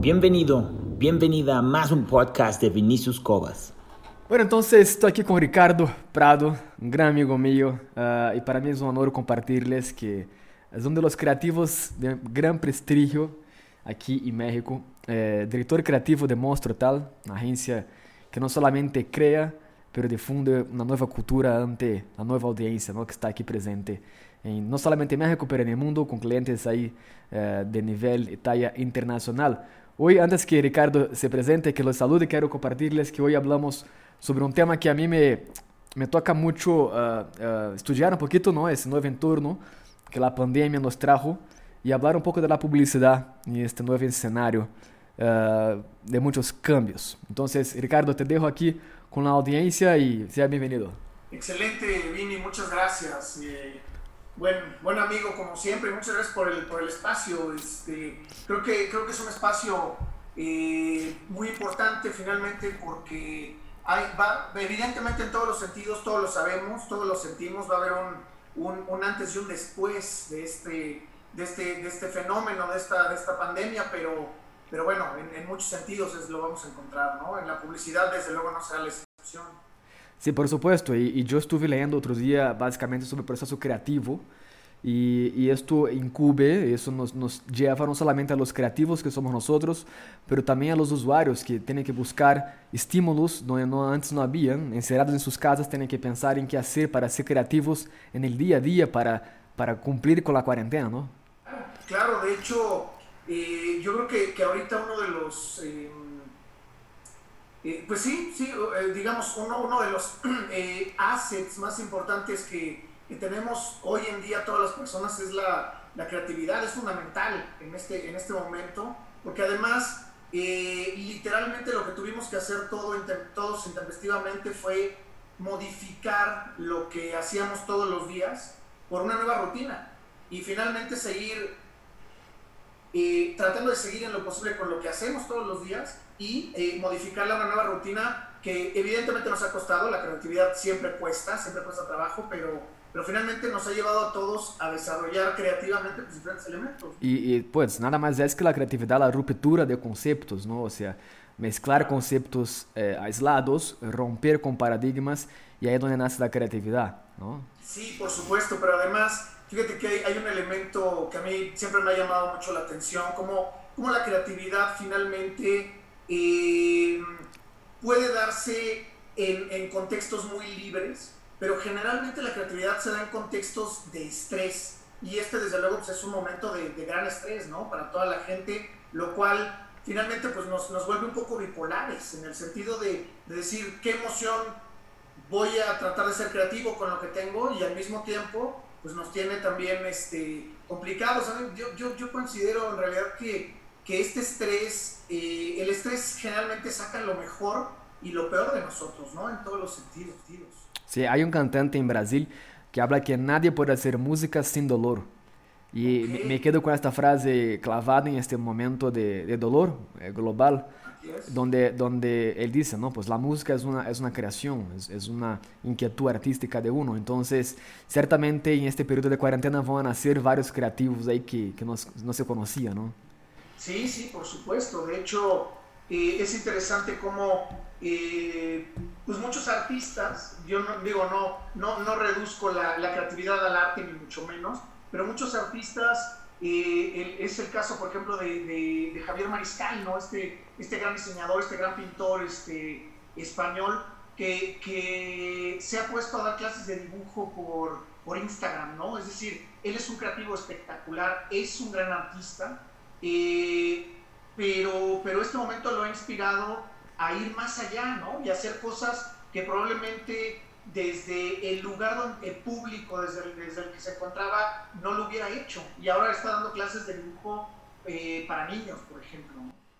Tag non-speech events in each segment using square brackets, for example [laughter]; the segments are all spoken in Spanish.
Bienvenido, bienvenida a más un podcast de Vinicius Covas. Bueno, entonces estoy aquí con Ricardo Prado, un gran amigo mío, uh, y para mí es un honor compartirles que es uno de los creativos de gran prestigio aquí en México, eh, director creativo de Monstro Tal, una agencia que no solamente crea, pero difunde una nueva cultura ante la nueva audiencia ¿no? que está aquí presente, en, no solamente en México, pero en el mundo, con clientes ahí eh, de nivel y talla internacional. Hoy, antes que Ricardo se presente, que los salude, quiero compartirles que hoy hablamos sobre un tema que a mí me, me toca mucho uh, uh, estudiar un poquito, ¿no? Ese nuevo entorno que la pandemia nos trajo y hablar un poco de la publicidad en este nuevo escenario uh, de muchos cambios. Entonces, Ricardo, te dejo aquí con la audiencia y sea bienvenido. Excelente, Vini, muchas gracias. Eh, buen, amigo, como siempre, muchas gracias por el, por el espacio. Este, creo, que, creo que es un espacio eh, muy importante finalmente porque va, evidentemente en todos los sentidos, todos lo sabemos, todos lo sentimos, va a haber un, un, antes y un después de este, de este, de este fenómeno, de esta, de esta pandemia, pero, pero bueno, en, muchos sentidos es, lo vamos a encontrar, ¿no? En la publicidad, desde luego, no será la. Sí, por supuesto. Y, y, yo estuve leyendo otro día básicamente sobre el proceso creativo. Y, y esto incube, eso nos, nos, lleva no solamente a los creativos que somos nosotros, pero también a los usuarios que tienen que buscar estímulos donde no, antes no habían, encerrados en sus casas, tienen que pensar en qué hacer para ser creativos en el día a día, para, para cumplir con la cuarentena, ¿no? Claro, de hecho, eh, yo creo que, que, ahorita uno de los... Eh, eh, pues sí, sí, eh, digamos, uno, uno de los [clears throat] eh, assets más importantes que, que, tenemos hoy en día todas las personas es la, la creatividad, es fundamental en este, en este momento, porque además, literalmente lo que tuvimos que hacer todo, todos intempestivamente fue modificar lo que hacíamos todos los días por una nueva rutina y finalmente seguir eh, tratando de seguir en lo posible con lo que hacemos todos los días y eh, modificarla a una nueva rutina que evidentemente nos ha costado, la creatividad siempre cuesta, siempre cuesta trabajo, pero, pero finalmente nos ha llevado a todos a desarrollar creativamente pues, diferentes elementos. Y, y, pues nada más es que la creatividad, la ruptura de conceptos, ¿no? O sea, mezclar conceptos eh, aislados, romper con paradigmas y ahí es donde nace la creatividad, ¿no? Sí, por supuesto, pero además Fíjate que hay, hay, un elemento que a mí siempre me ha llamado mucho la atención, como, como la creatividad finalmente eh, puede darse en, en, contextos muy libres, pero generalmente la creatividad se da en contextos de estrés. Y este, desde luego, pues, es un momento de, de, gran estrés, ¿no? Para toda la gente, lo cual finalmente pues, nos, nos vuelve un poco bipolares, en el sentido de, de decir qué emoción voy a tratar de ser creativo con lo que tengo y al mismo tiempo pues nos tiene también este, complicados. Yo, yo, yo considero en realidad que, que este estrés, eh, el estrés generalmente saca lo mejor y lo peor de nosotros, ¿no? En todos los sentidos. Sí, hay un cantante en Brasil que habla que nadie puede hacer música sin dolor. Y okay. me quedo con esta frase clavada en este momento de, de dolor eh, global, donde, donde él dice, no, pues la música es una, es una creación, es, es, una inquietud artística de uno. Entonces, ciertamente en este periodo de cuarentena van a nacer varios creativos ahí que, que no, no se conocían, ¿no? Sí, sí, por supuesto. De hecho, eh, es interesante cómo eh, pues muchos artistas, yo no, digo, no, no, no reduzco la, creatividad al arte ni mucho menos, pero muchos artistas, eh, es el caso, por ejemplo, de, Javier Mariscal, ¿no? este, este gran diseñador, este gran pintor este, español, que, que, se ha puesto a dar clases de dibujo por, por Instagram, ¿no? Es decir, él es un creativo espectacular, es un gran artista, eh, pero, pero este momento lo ha inspirado a ir más allá, ¿no? Y hacer cosas que probablemente desde el lugar donde, público desde el, desde el, que se encontraba no lo hubiera hecho y ahora está dando clases de dibujo eh, para niños, por ejemplo.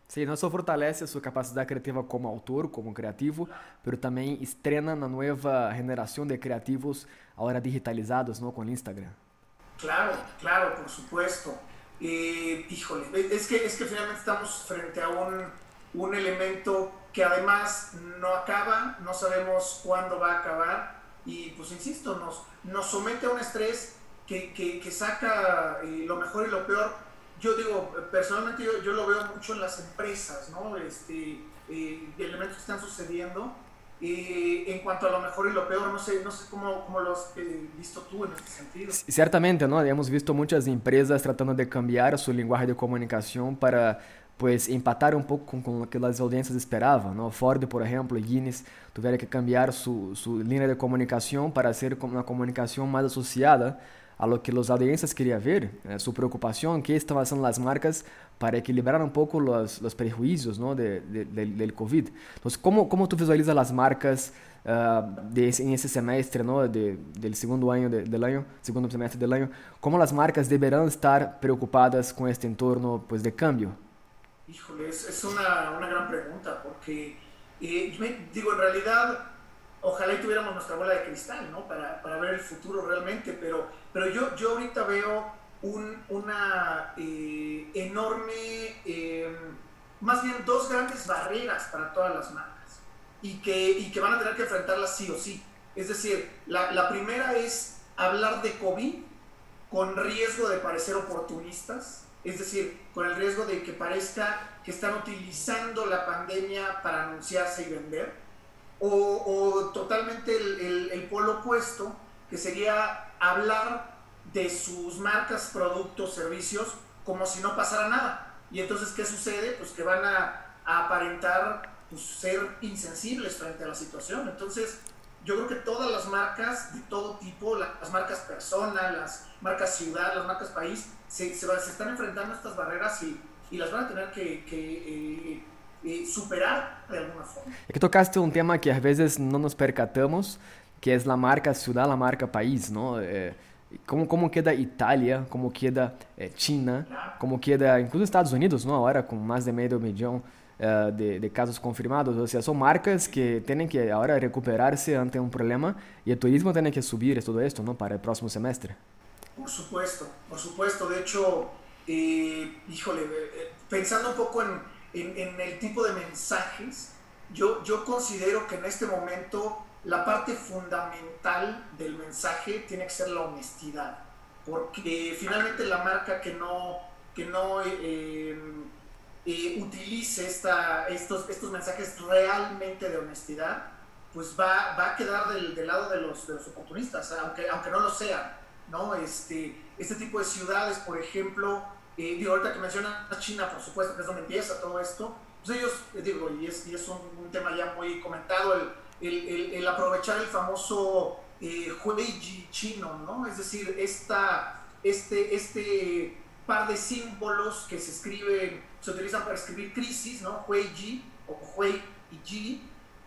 Sí, não só fortalece a sua capacidade criativa como autor, como criativo, mas também estrena na nova geração de criativos agora digitalizados, ¿no? Com Instagram. Claro, claro, por supuesto. Eh, híjole, es que, es que finalmente estamos frente a un, un elemento que además no acaba, no sabemos cuándo va a acabar y pues insisto, nos, nos somete a un estrés que, que, saca eh, lo mejor y lo peor, yo digo, personalmente yo, yo, lo veo mucho en las empresas, ¿no? Este, eh, elementos que están sucediendo. Eh, en cuanto a lo mejor y lo peor, no sé, no sé cómo, cómo lo has visto tú en este sentido. Ciertamente, ¿no? Hemos visto muchas empresas tratando de cambiar su lenguaje de comunicación para pues empatar um pouco com, o que as audiências esperavam. Não? Ford, por exemplo, Guinness tiveram que cambiar sua linha de comunicação para ser uma comunicação mais associada a lo que as audiências queriam ver, eh, sua preocupação, que estão fazendo as marcas para equilibrar um pouco os, os prejuízos ¿no? de, de, de, del Covid. Então, como, como tu visualizas as marcas uh, de, em esse semestre, ¿no? de, del segundo de, del año, segundo semestre do ano, como as marcas deverão estar preocupadas com este entorno pues, de cambio? Híjole, es, una, una, gran pregunta, porque eh, digo, en realidad, ojalá y tuviéramos nuestra bola de cristal, ¿no? Para, para ver el futuro realmente, pero, pero yo, yo ahorita veo un, una eh, enorme, em, más bien dos grandes barreras para todas las marcas y que, y que van a tener que enfrentarlas sí o sí. Es decir, la, la primera es hablar de COVID con riesgo de parecer oportunistas, es decir, con el riesgo de que parezca que están utilizando la pandemia para anunciarse y vender, o, totalmente el, el, polo opuesto, que sería hablar de sus marcas, productos, servicios, como si no pasara nada. Y entonces, ¿qué sucede? Pues que van a, aparentar pues, ser insensibles frente a la situación. Entonces, yo creo que todas las marcas de todo tipo, las marcas persona, las marcas ciudad, las marcas país, se, se, están enfrentando a estas barreras y, las van a tener que, eh, eh, superar de alguna forma. É que tocaste um tema que às vezes não nos percatamos, que é a marca ciudad, a marca país, não? É, como, como queda Itália, como queda é, China, como queda incluso Estados Unidos, não? Agora com mais de meio milhão uh, de, de, casos confirmados. Ou seja, são marcas que têm que agora recuperar-se ante um problema e o turismo tem que subir todo isto não, para o próximo semestre. Por supuesto, por supuesto. De hecho, eh, híjole, eh, eh, pensando un poco en, en, en, el tipo de mensajes, yo, yo considero que en este momento la parte fundamental del mensaje tiene que ser la honestidad, porque finalmente la marca que no, que no eh, eh, utilice esta, estos, estos mensajes realmente de honestidad, pues va, va a quedar del, del lado de los, de los oportunistas, aunque, aunque no lo sean, ¿no? Este, este tipo de ciudades, por ejemplo, eh, digo, ahorita que mencionas China, por supuesto, que es donde empieza todo esto, pues ellos, eh, digo, y es, y es un, un, tema ya muy comentado, el, el, el, aprovechar el famoso eh, Huiji chino, ¿no? Es decir, esta, este, este par de símbolos que se escriben se utilizan para escribir crisis, ¿no? Hui o Hui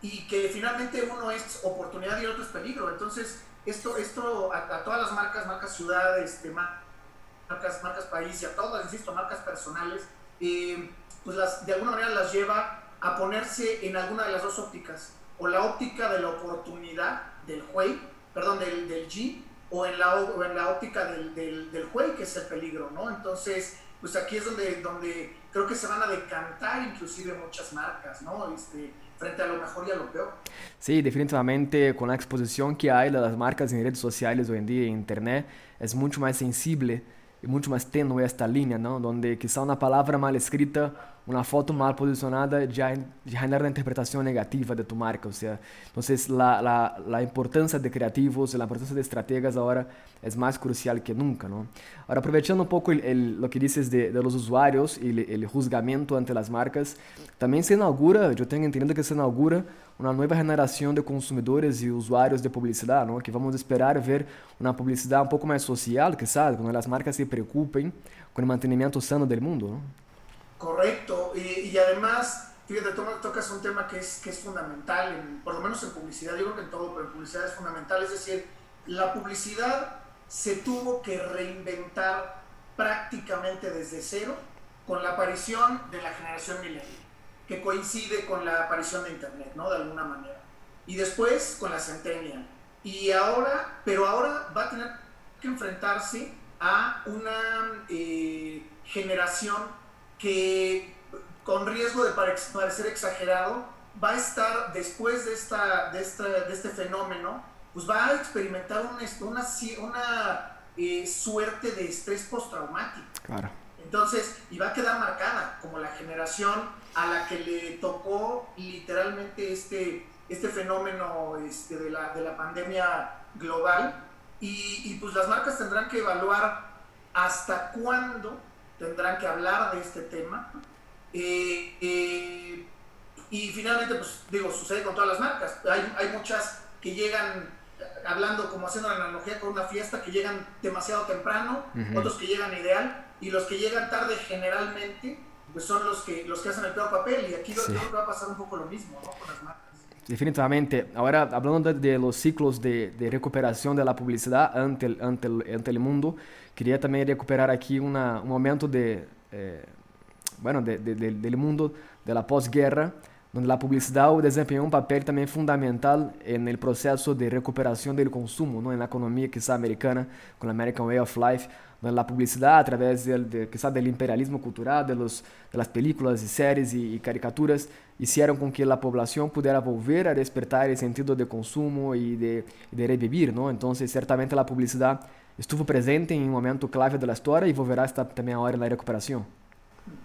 y que finalmente uno es oportunidad y el otro es peligro. Entonces, esto, esto a, todas las marcas, marcas ciudades, de marcas, marcas país y a todas, insisto, marcas personales, eh, pues las, de alguna manera las lleva a ponerse en alguna de las dos ópticas, o la óptica de la oportunidad del Hui, perdón, del, del G, o en la, o en la óptica del, del, del que es el peligro, ¿no? Entonces, pues aquí es donde, donde creo que se van a decantar inclusive muchas marcas, ¿no? Este, frente a lo mejor y a lo peor. Sí, definitivamente con la exposición que hay de las marcas en redes sociales hoy en día, en internet, es mucho más sensible y mucho más tenue esta línea, ¿no? Donde quizá una palabra mal escrita una foto mal posicionada ya, ya genera una negativa de tu marca. O sea, entonces la, la, la, importancia de creativos, la importancia de estrategas ahora es más crucial que nunca. ¿no? Ahora, aprovechando un poco el, que dices de, de los usuarios y el, ante las marcas, también se inaugura, yo tengo entendido que se inaugura una nueva generación de consumidores y usuarios de publicidad, ¿no? que vamos esperar ver una publicidad un poco más social, que sabe, cuando las marcas se preocupen con el mantenimiento sano del mundo. ¿no? Correcto, y, además, fíjate, tocas un tema que es, que es fundamental, por lo menos en publicidad, creo que en todo, pero en publicidad es fundamental, es decir, la publicidad se tuvo que reinventar prácticamente desde cero con la aparición de la generación millennial, que coincide con la aparición de Internet, ¿no? De alguna manera. Y después con la centennial. Y ahora, pero ahora va a tener que enfrentarse a una eh, generación que con riesgo de parecer exagerado, va a estar después de, esta, de, esta, de este fenómeno, pues va a experimentar una, una, una eh, suerte de estrés postraumático. Claro. Entonces, y va a quedar marcada como la generación a la que le tocó literalmente este, este fenómeno este, de, la, de la pandemia global. Y, y, pues las marcas tendrán que evaluar hasta cuándo tendrán que hablar de este tema. Eh, eh, y finalmente, pues digo, sucede con todas las marcas. Hay, hay muchas que llegan hablando como haciendo la analogía con una fiesta que llegan demasiado temprano, otros que llegan ideal y los que llegan tarde generalmente pues son los que los que hacen el peor papel y aquí sí. creo que va a pasar un poco lo mismo ¿no? con las marcas. Definitivamente. Ahora, hablando de, los ciclos de, recuperación de la publicidad ante el, mundo, quería también recuperar aquí un momento eh, del mundo de la posguerra, donde la publicidad desempeñó un papel también fundamental en el proceso de recuperación del consumo, ¿no? en la economía quizá americana, con la American Way of Life, donde la publicidad a través del, de, quizá del imperialismo cultural, de, los, de las películas y series y, y, caricaturas, hicieron con que la población pudiera volver a despertar el sentido de consumo y de, de revivir. ¿no? Entonces, ciertamente la publicidad estuvo presente en un momento clave de la historia y volverá a estar también ahora en la recuperación.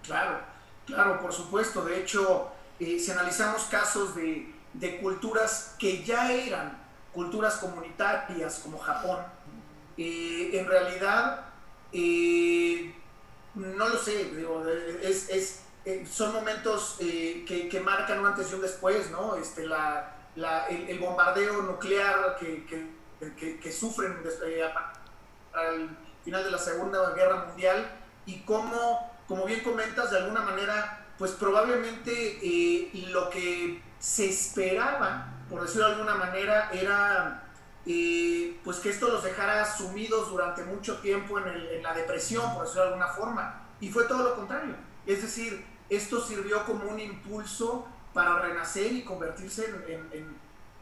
Claro, claro, por supuesto. De hecho, eh, si analizamos casos de, de, culturas que ya eran culturas comunitarias como Japón, eh, en realidad eh, no lo sé, digo, es, es, son momentos que, que, marcan un antes y un después, ¿no? Este, la, la, el, el, bombardeo nuclear que, que, que sufren al final de la Segunda Guerra Mundial y cómo, como bien comentas, de alguna manera pues probablemente eh, lo que se esperaba, por decirlo de alguna manera, era eh, pues que esto los dejara sumidos durante mucho tiempo en, el, la depresión, por decirlo de alguna forma. Y fue todo lo contrario. Es decir, esto sirvió como un impulso para renacer y convertirse en,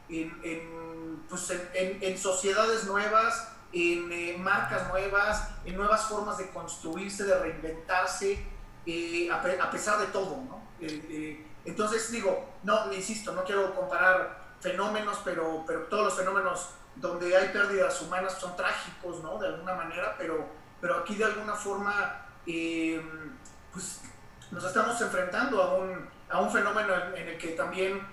en, pues sociedades nuevas, en eh, marcas nuevas, en nuevas formas de construirse, de reinventarse, eh, a, a, pesar de todo, ¿no? Eh, eh, entonces digo, no, insisto, no quiero comparar fenómenos, pero, pero todos los fenómenos donde hay pérdidas humanas son trágicos, ¿no? De alguna manera, pero, pero aquí de alguna forma, pues nos estamos enfrentando a un, a un fenómeno en, en el que también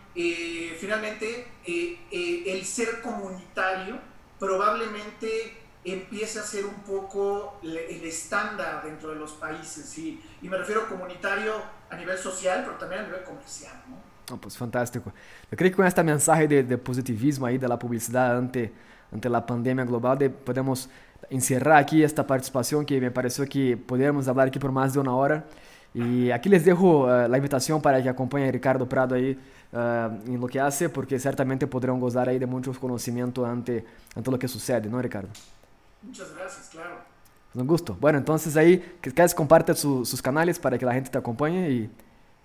finalmente el ser comunitario probablemente empiece a ser un poco el estándar dentro de los países. Y, y me refiero comunitario a nivel social, pero también a nivel comercial. Oh, pues fantástico. Eu creio que com esta mensagem de, de positivismo aí da publicidade ante, ante a pandemia global, de, podemos encerrar aqui esta participação que me pareceu que poderíamos falar aqui por mais de uma hora. E aqui les dejo uh, a invitação para que acompanhem Ricardo Prado aí uh, em lo que hace, porque certamente poderão gozar aí de muitos conhecimentos ante, ante lo que sucede, não, Ricardo? Muchas gracias, claro. Un gusto. Bueno, entonces ahí, que quieres comparte su, sus canales para que la gente te acompañe y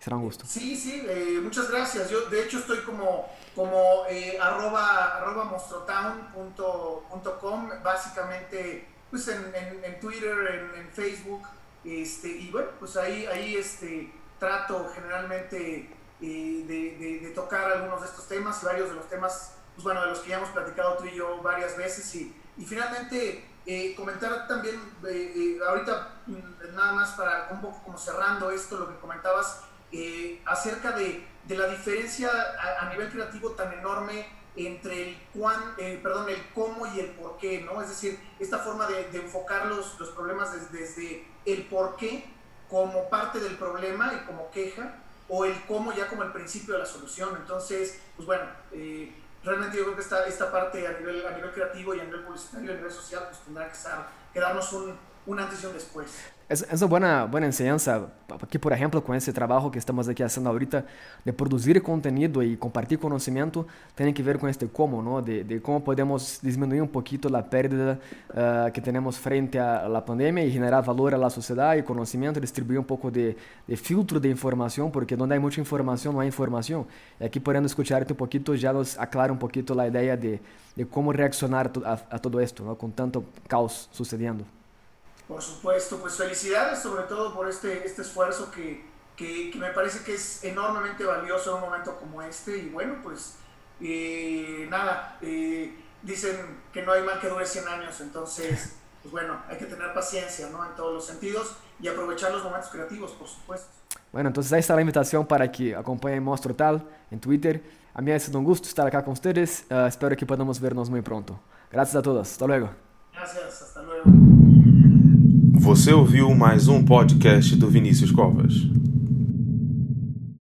será un gusto. Sí, sí, eh, muchas gracias. Yo de hecho estoy como, como eh, arroba, arroba monstrotown.com, básicamente pues en, en, en Twitter, en, en, Facebook, este, y bueno, pues ahí, ahí este, trato generalmente eh, de, de, de, tocar algunos de estos temas y varios de los temas, pues bueno, de los que ya hemos platicado tú y yo varias veces y y finalmente, eh, comentar también, eh, eh, ahorita mm, nada más para un poco como cerrando esto, lo que comentabas, eh, acerca de, de, la diferencia a, a, nivel creativo tan enorme entre el cuán, eh, perdón, el cómo y el por qué, ¿no? Es decir, esta forma de, de enfocar los, los problemas desde, desde, el por qué como parte del problema y como queja, o el cómo ya como el principio de la solución. Entonces, pues bueno, eh, realmente yo creo que esta, esta parte a nivel, a nivel creativo y a nivel publicitario a nivel social pues tendrá que, estar, que darnos un, un antes y un después. Es, es una buena, buena enseñanza. Aquí, por ejemplo, con ese trabajo que estamos aquí haciendo ahorita de producir contenido y compartir conocimiento, tiene que ver con este cómo, ¿no? De, de cómo podemos disminuir un poquito la pérdida uh, que tenemos frente a la pandemia y generar valor a la sociedad y conocimiento, distribuir un poco de, de filtro de información, porque donde hay mucha información no hay información. Y aquí, podendo escucharte un poquito, ya nos aclara un poquito la idea de, de cómo reaccionar a, a todo esto, ¿no? Con tanto caos sucediendo. Por supuesto, pues felicidades sobre todo por este, este esfuerzo que, que, que, me parece que es enormemente valioso en un momento como este. Y bueno, pues eh, nada, eh, dicen que no hay mal que dure 100 años, entonces [laughs] pues bueno, hay que tener paciencia, ¿no? En todos los sentidos y aprovechar los momentos creativos, por supuesto. Bueno, entonces ahí está la invitación para que acompañen Monstruo Tal en Twitter. A mí ha sido un gusto estar acá con ustedes. Uh, espero que podamos vernos muy pronto. Gracias a todos. Hasta luego. Gracias. Hasta luego. Você ouviu mais um podcast do Vinícius Covas.